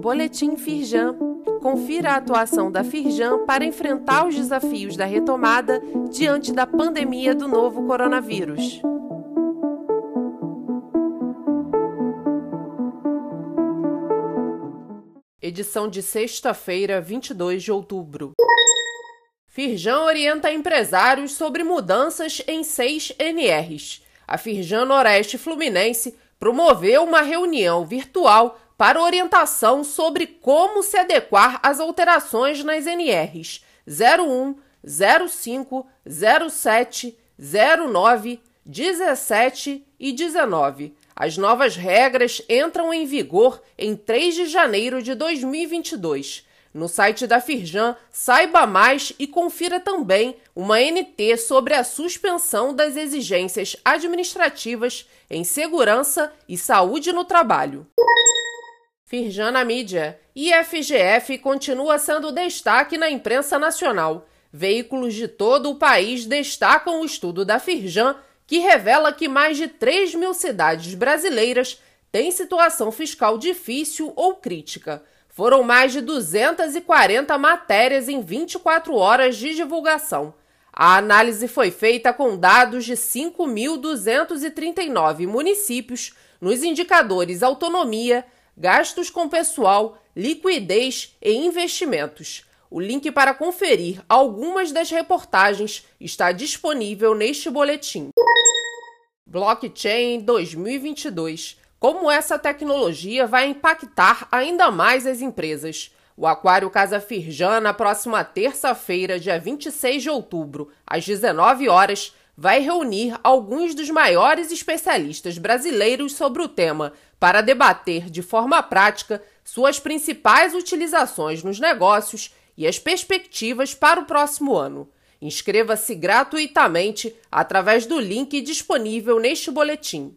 Boletim Firjan. Confira a atuação da Firjan para enfrentar os desafios da retomada diante da pandemia do novo coronavírus. Edição de sexta-feira, 22 de outubro. Firjan orienta empresários sobre mudanças em seis NRs. A Firjan Noreste Fluminense promoveu uma reunião virtual para orientação sobre como se adequar às alterações nas NRs 01, 05, 07, 09, 17 e 19. As novas regras entram em vigor em 3 de janeiro de 2022. No site da Firjan, saiba mais e confira também uma NT sobre a suspensão das exigências administrativas em segurança e saúde no trabalho. Firjan na mídia. IFGF continua sendo destaque na imprensa nacional. Veículos de todo o país destacam o estudo da Firjan, que revela que mais de 3 mil cidades brasileiras têm situação fiscal difícil ou crítica. Foram mais de 240 matérias em 24 horas de divulgação. A análise foi feita com dados de 5.239 municípios nos indicadores autonomia, gastos com pessoal, liquidez e investimentos. O link para conferir algumas das reportagens está disponível neste boletim. Blockchain 2022. Como essa tecnologia vai impactar ainda mais as empresas? O Aquário Casa Firjan, na próxima terça-feira, dia 26 de outubro, às 19 horas, vai reunir alguns dos maiores especialistas brasileiros sobre o tema para debater de forma prática suas principais utilizações nos negócios e as perspectivas para o próximo ano. Inscreva-se gratuitamente através do link disponível neste boletim.